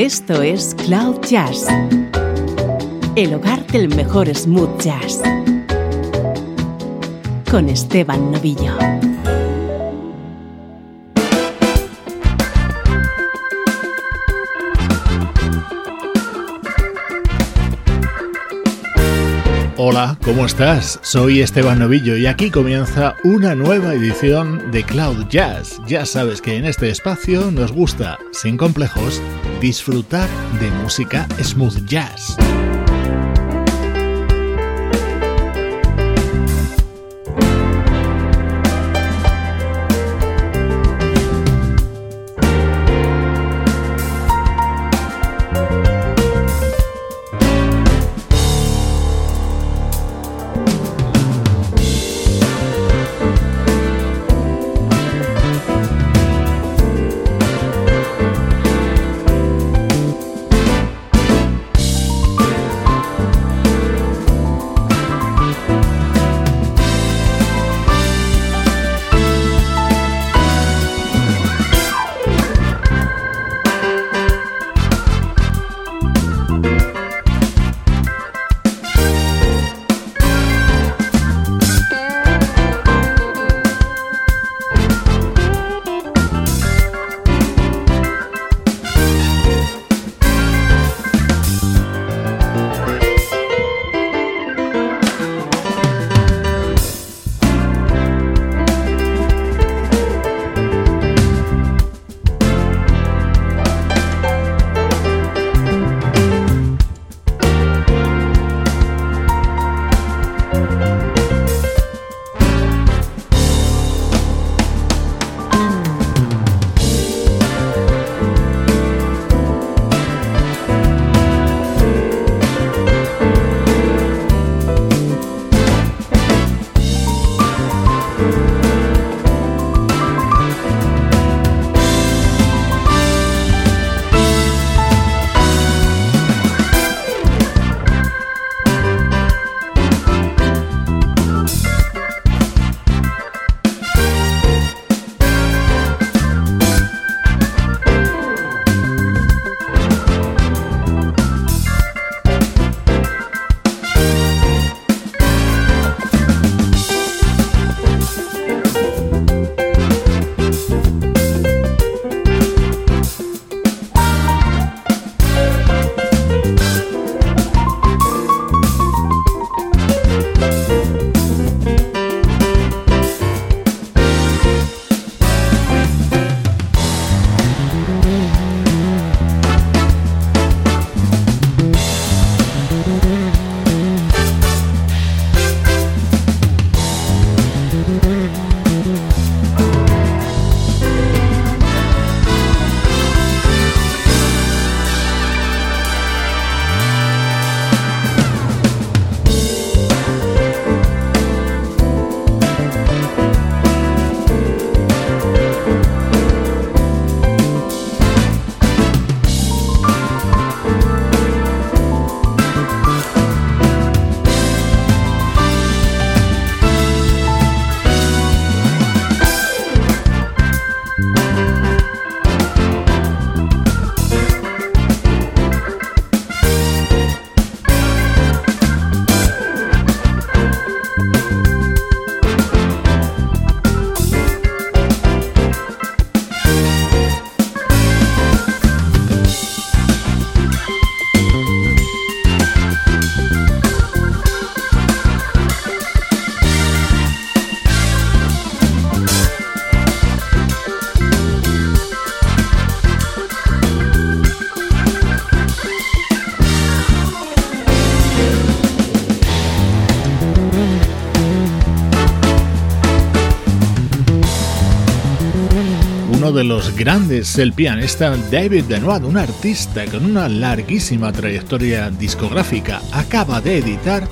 Esto es Cloud Jazz, el hogar del mejor smooth jazz, con Esteban Novillo. Hola, ¿cómo estás? Soy Esteban Novillo y aquí comienza una nueva edición de Cloud Jazz. Ya sabes que en este espacio nos gusta, sin complejos, disfrutar de música smooth jazz. Los grandes, el pianista David Benoit, un artista con una larguísima trayectoria discográfica, acaba de editar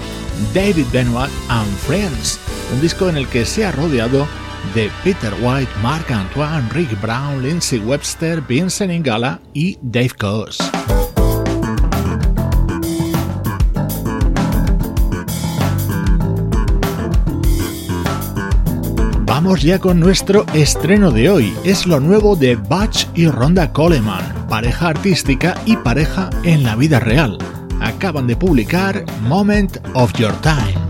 David Benoit and Friends, un disco en el que se ha rodeado de Peter White, Mark Antoine, Rick Brown, Lindsay Webster, Vincent Ingala y Dave Coase. Ya con nuestro estreno de hoy. Es lo nuevo de Butch y Ronda Coleman, pareja artística y pareja en la vida real. Acaban de publicar Moment of Your Time.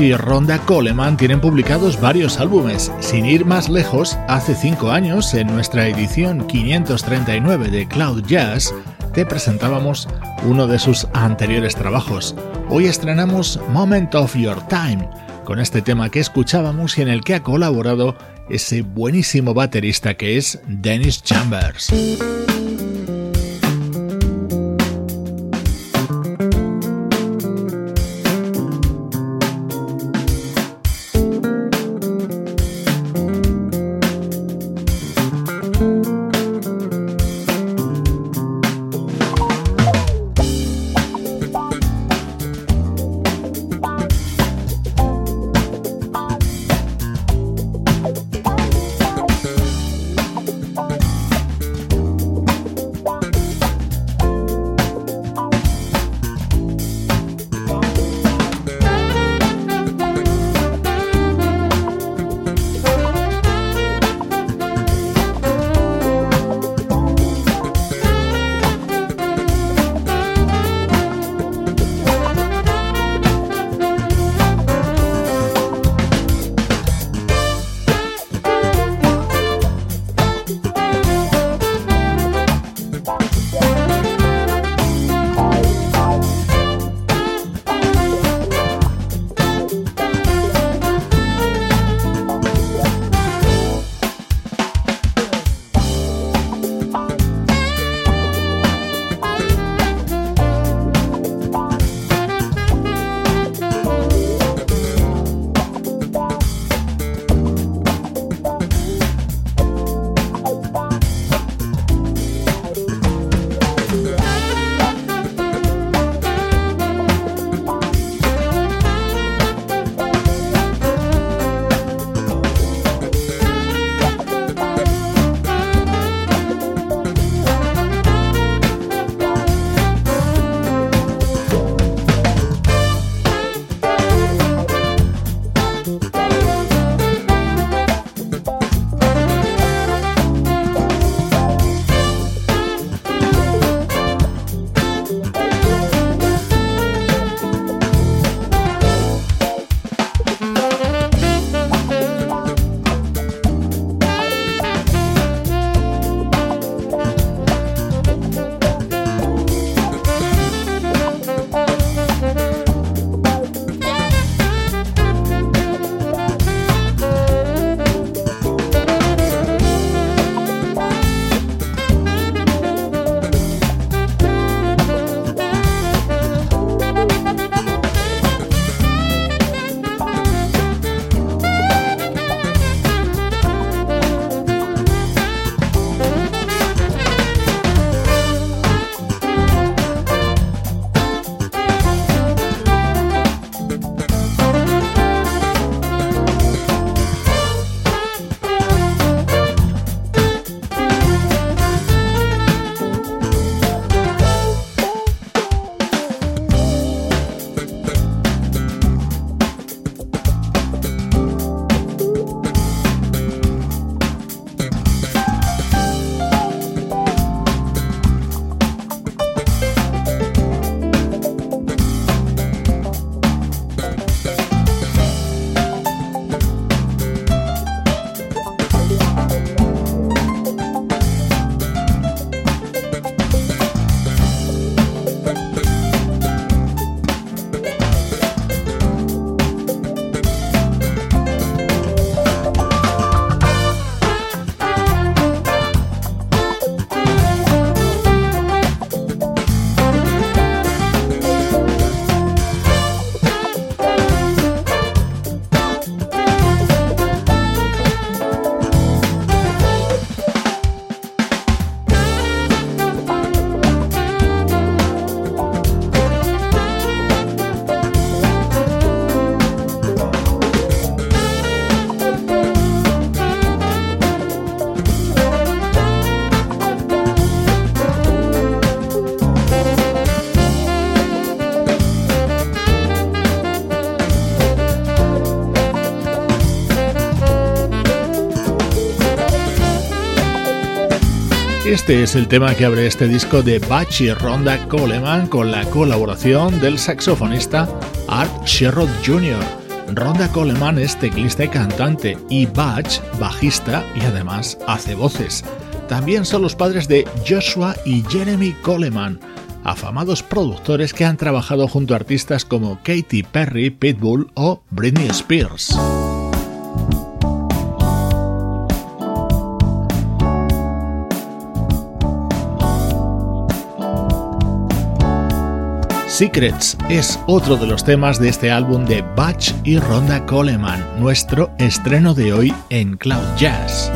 Y Ronda Coleman tienen publicados varios álbumes. Sin ir más lejos, hace cinco años, en nuestra edición 539 de Cloud Jazz, te presentábamos uno de sus anteriores trabajos. Hoy estrenamos Moment of Your Time, con este tema que escuchábamos y en el que ha colaborado ese buenísimo baterista que es Dennis Chambers. Este es el tema que abre este disco de Bach y Ronda Coleman con la colaboración del saxofonista Art Sherrod Jr. Ronda Coleman es teclista y cantante y Bach bajista y además hace voces. También son los padres de Joshua y Jeremy Coleman, afamados productores que han trabajado junto a artistas como Katy Perry, Pitbull o Britney Spears. Secrets es otro de los temas de este álbum de Batch y Ronda Coleman, nuestro estreno de hoy en Cloud Jazz.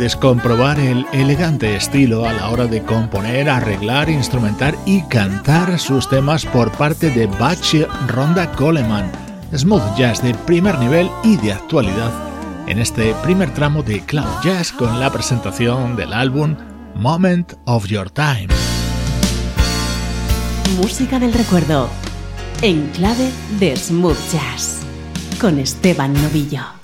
Puedes comprobar el elegante estilo a la hora de componer, arreglar, instrumentar y cantar sus temas por parte de Bach Ronda Coleman, smooth jazz de primer nivel y de actualidad en este primer tramo de Cloud Jazz con la presentación del álbum Moment of Your Time. Música del recuerdo en clave de smooth jazz con Esteban Novillo.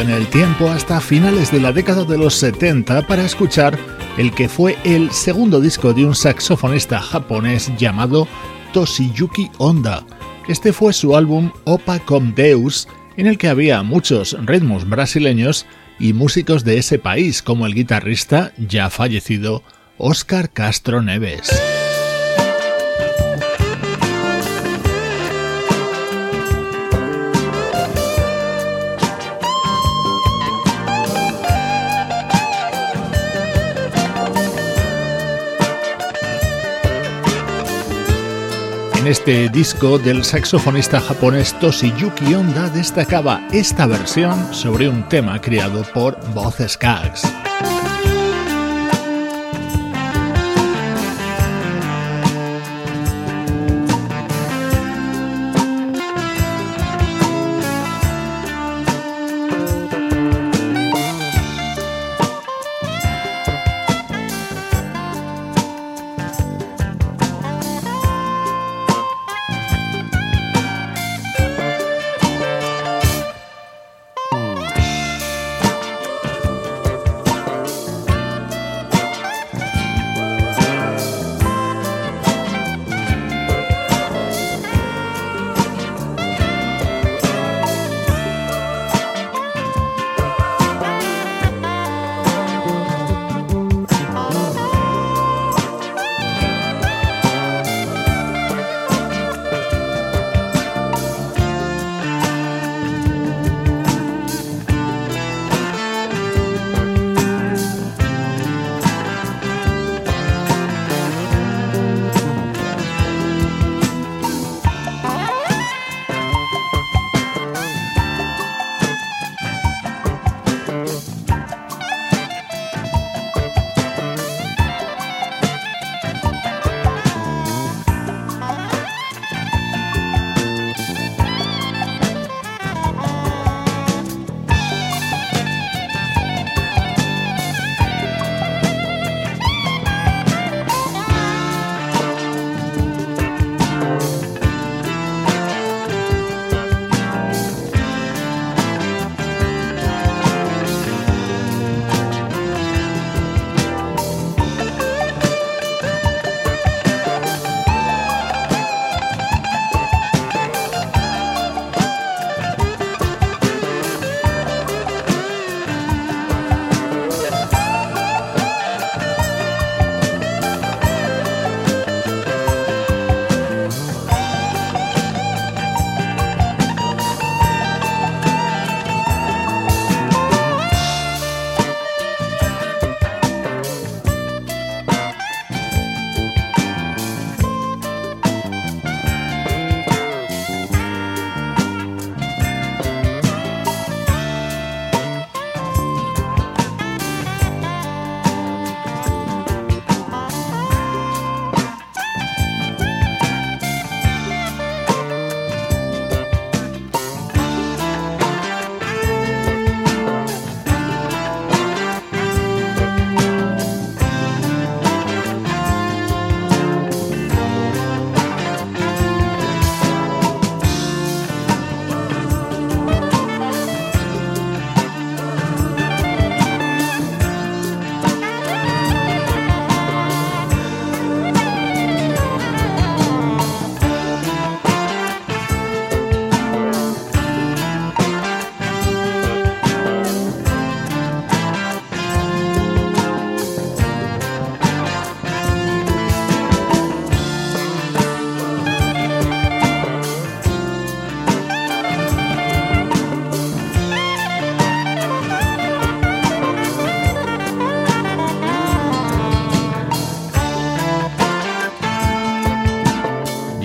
En el tiempo hasta finales de la década de los 70 para escuchar el que fue el segundo disco de un saxofonista japonés llamado Toshiyuki Honda. Este fue su álbum Opa Com Deus, en el que había muchos ritmos brasileños y músicos de ese país, como el guitarrista ya fallecido Oscar Castro Neves. Este disco del saxofonista japonés Toshiyuki Honda destacaba esta versión sobre un tema creado por Boz Skaggs.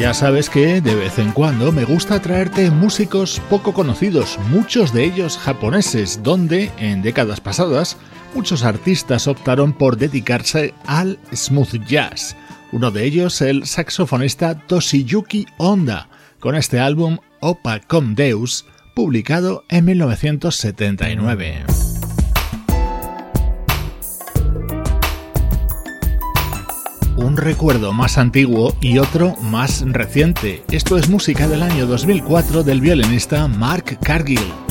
Ya sabes que de vez en cuando me gusta traerte músicos poco conocidos, muchos de ellos japoneses, donde en décadas pasadas muchos artistas optaron por dedicarse al smooth jazz. Uno de ellos el saxofonista Toshiyuki Honda, con este álbum Opa Com Deus, publicado en 1979. Un recuerdo más antiguo y otro más reciente. Esto es música del año 2004 del violinista Mark Cargill.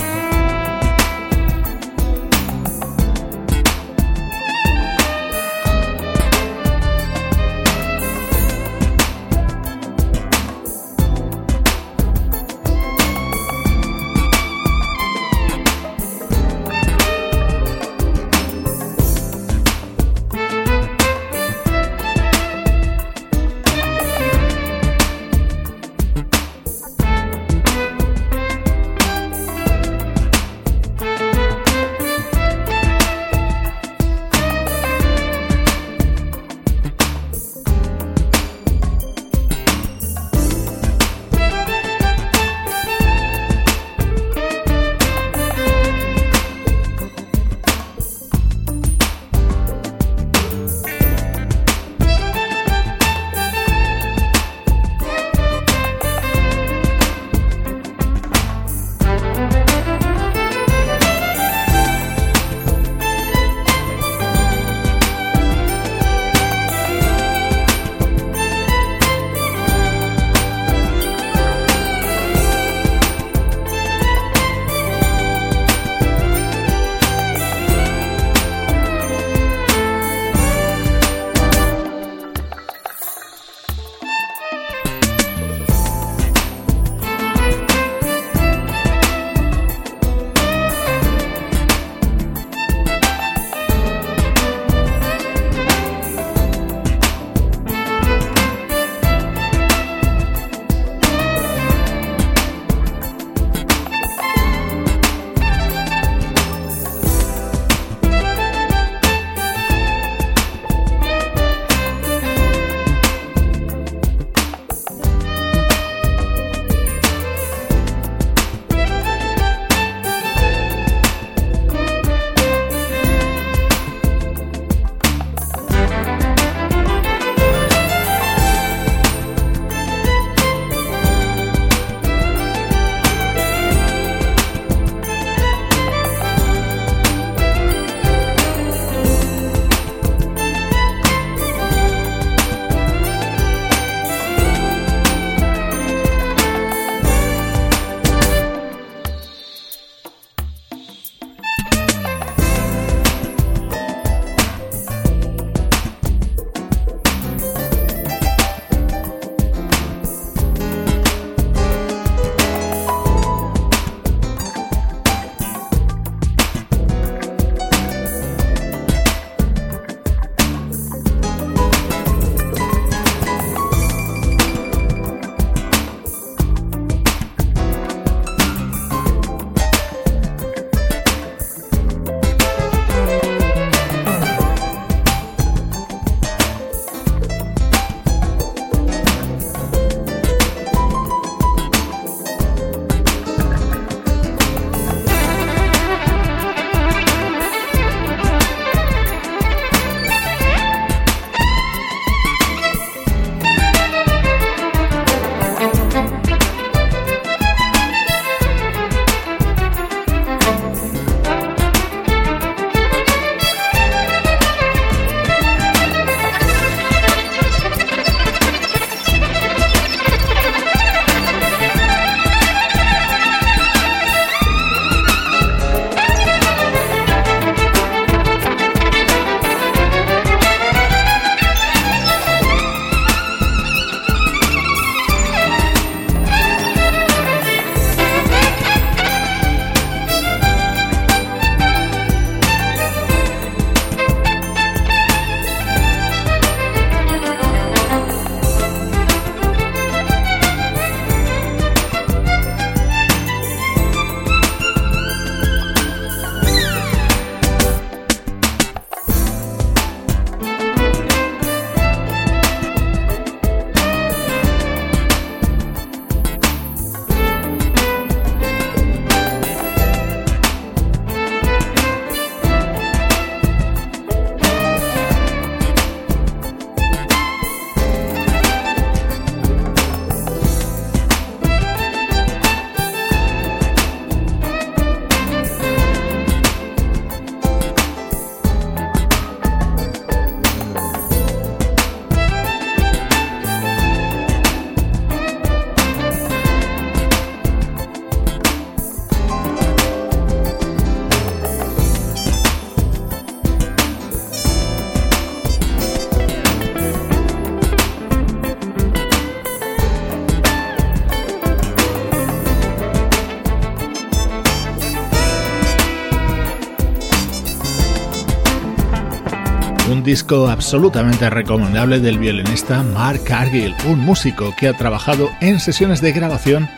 Disco absolutamente recomendable del violinista Mark Cargill, un músico que ha trabajado en sesiones de grabación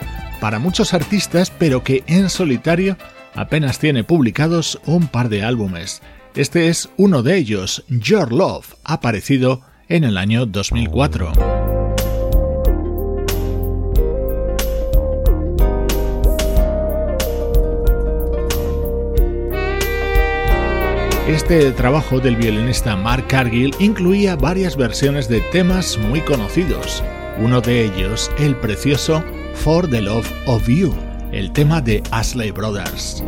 para muchos artistas, pero que en solitario apenas tiene publicados un par de álbumes. Este es uno de ellos, Your Love, aparecido en el año 2004. Este trabajo del violinista Mark Cargill incluía varias versiones de temas muy conocidos, uno de ellos el precioso For the Love of You, el tema de Ashley Brothers.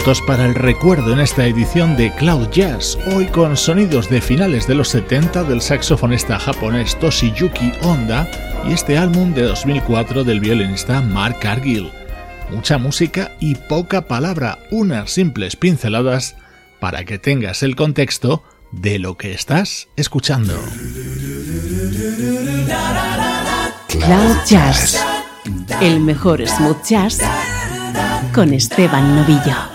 Minutos para el recuerdo en esta edición de Cloud Jazz, hoy con sonidos de finales de los 70 del saxofonista japonés Toshiyuki Honda y este álbum de 2004 del violinista Mark Cargill. Mucha música y poca palabra, unas simples pinceladas para que tengas el contexto de lo que estás escuchando. Cloud Jazz, el mejor smooth jazz con Esteban Novillo.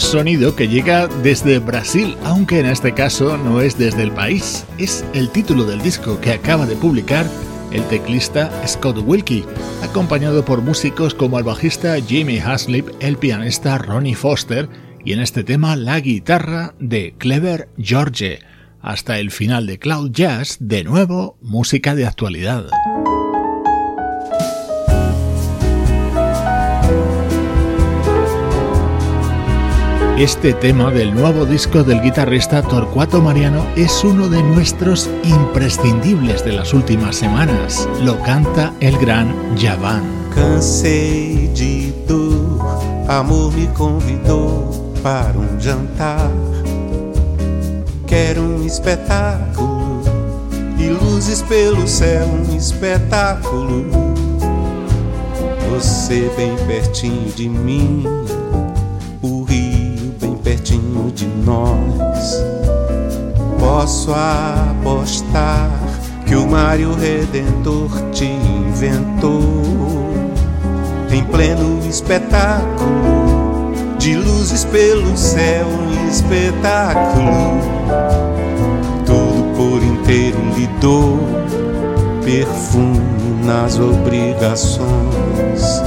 Sonido que llega desde Brasil, aunque en este caso no es desde el país. Es el título del disco que acaba de publicar el teclista Scott Wilkie, acompañado por músicos como el bajista Jamie Haslip, el pianista Ronnie Foster y en este tema la guitarra de Clever George. Hasta el final de Cloud Jazz, de nuevo música de actualidad. Este tema del nuevo disco del guitarrista Torcuato Mariano es uno de nuestros imprescindibles de las últimas semanas. Lo canta el gran Javan. Cansei de dor, amor me convidou para um jantar. Quero um espetáculo e luzes pelo céu, um espetáculo. Você bem pertinho de mim pertinho de nós. Posso apostar que o Mário Redentor te inventou em pleno espetáculo de luzes pelo céu, um espetáculo. Tudo por inteiro lhe dou perfume nas obrigações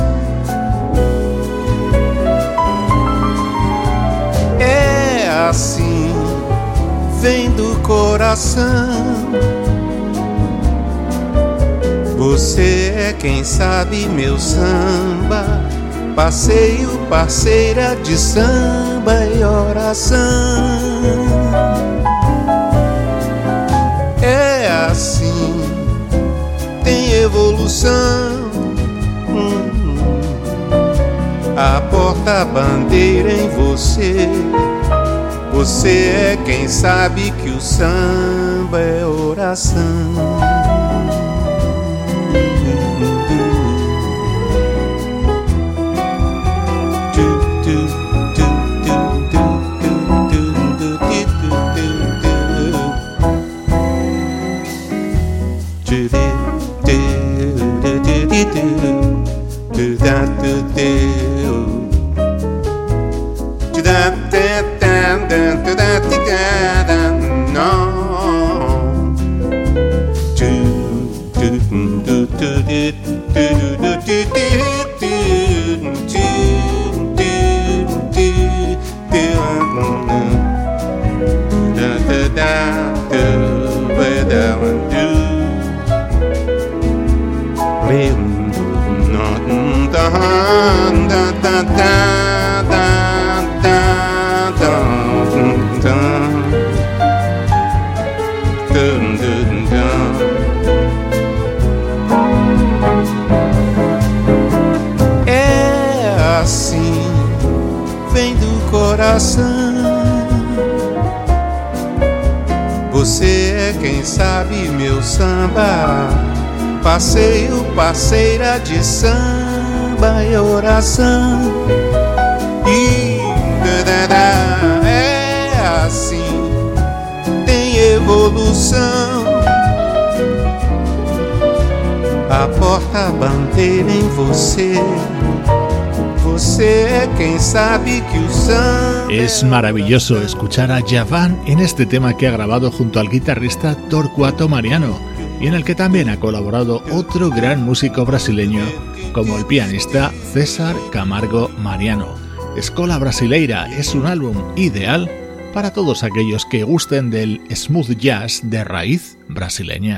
vem do coração. Você é quem sabe meu samba, passeio, parceira de samba e oração. É assim, tem evolução. Hum, a porta-bandeira em você você é quem sabe que o samba é oração. Passeio, parceira de samba e oração. E é assim, tem evolução. A porta-bandeira em você. Es maravilloso escuchar a Javan en este tema que ha grabado junto al guitarrista Torcuato Mariano y en el que también ha colaborado otro gran músico brasileño como el pianista César Camargo Mariano. Escola Brasileira es un álbum ideal para todos aquellos que gusten del smooth jazz de raíz brasileña.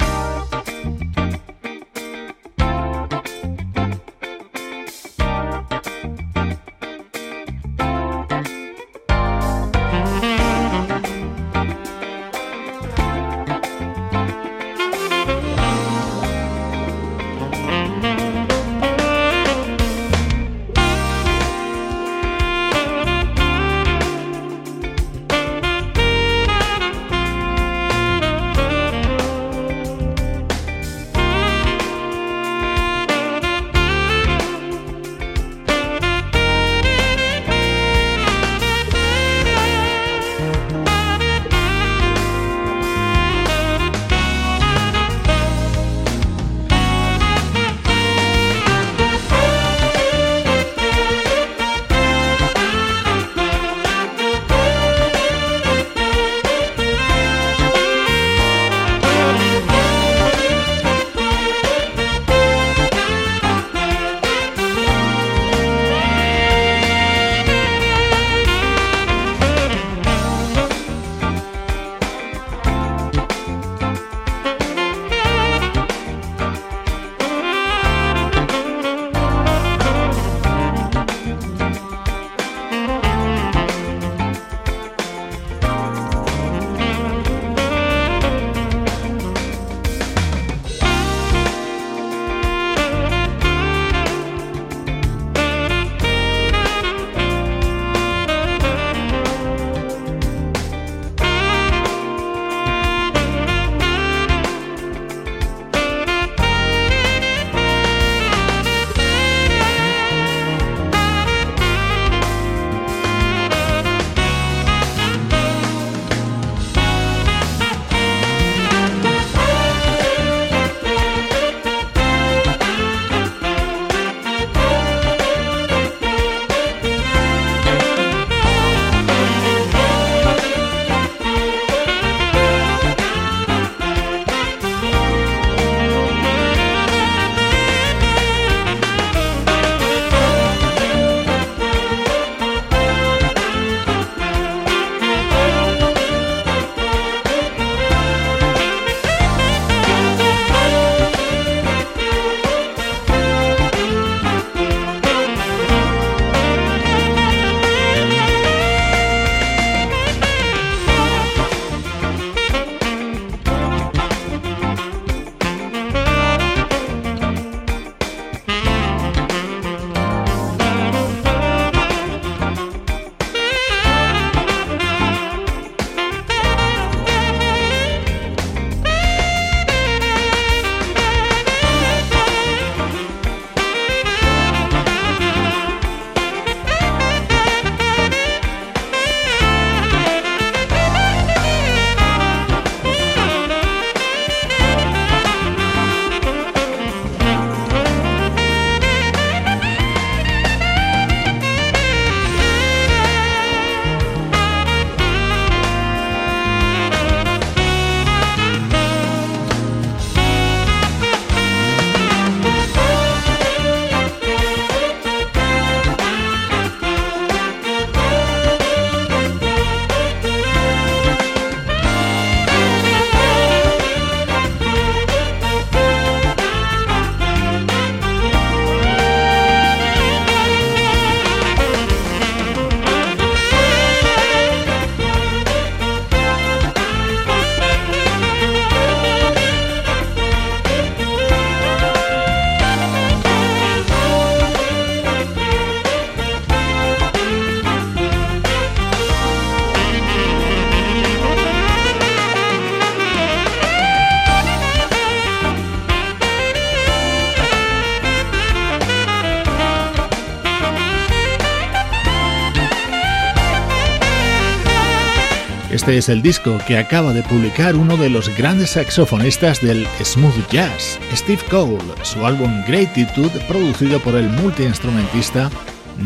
Este es el disco que acaba de publicar uno de los grandes saxofonistas del smooth jazz, Steve Cole, su álbum Gratitude producido por el multiinstrumentista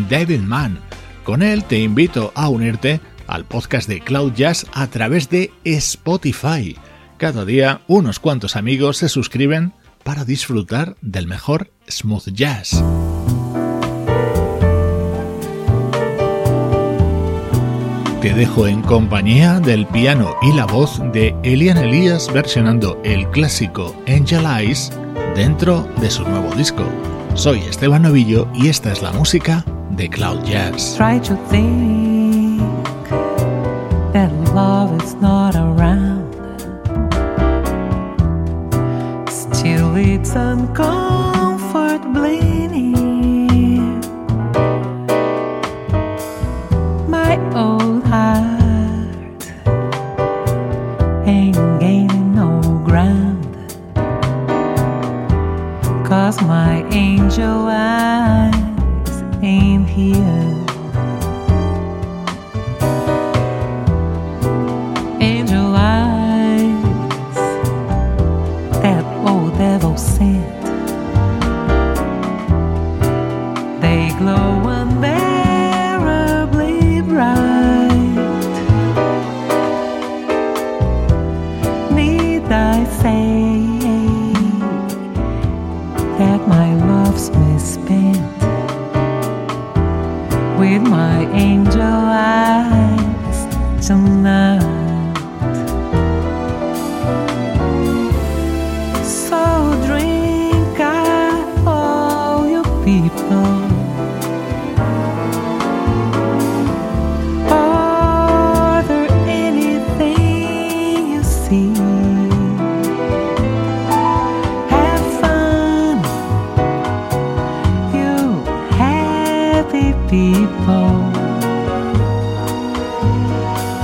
David Mann. Con él te invito a unirte al podcast de Cloud Jazz a través de Spotify. Cada día unos cuantos amigos se suscriben para disfrutar del mejor smooth jazz. Te dejo en compañía del piano y la voz de Elian Elias versionando el clásico Angel Eyes dentro de su nuevo disco. Soy Esteban Novillo y esta es la música de Cloud Jazz.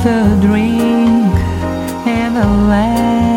The drink and the laughs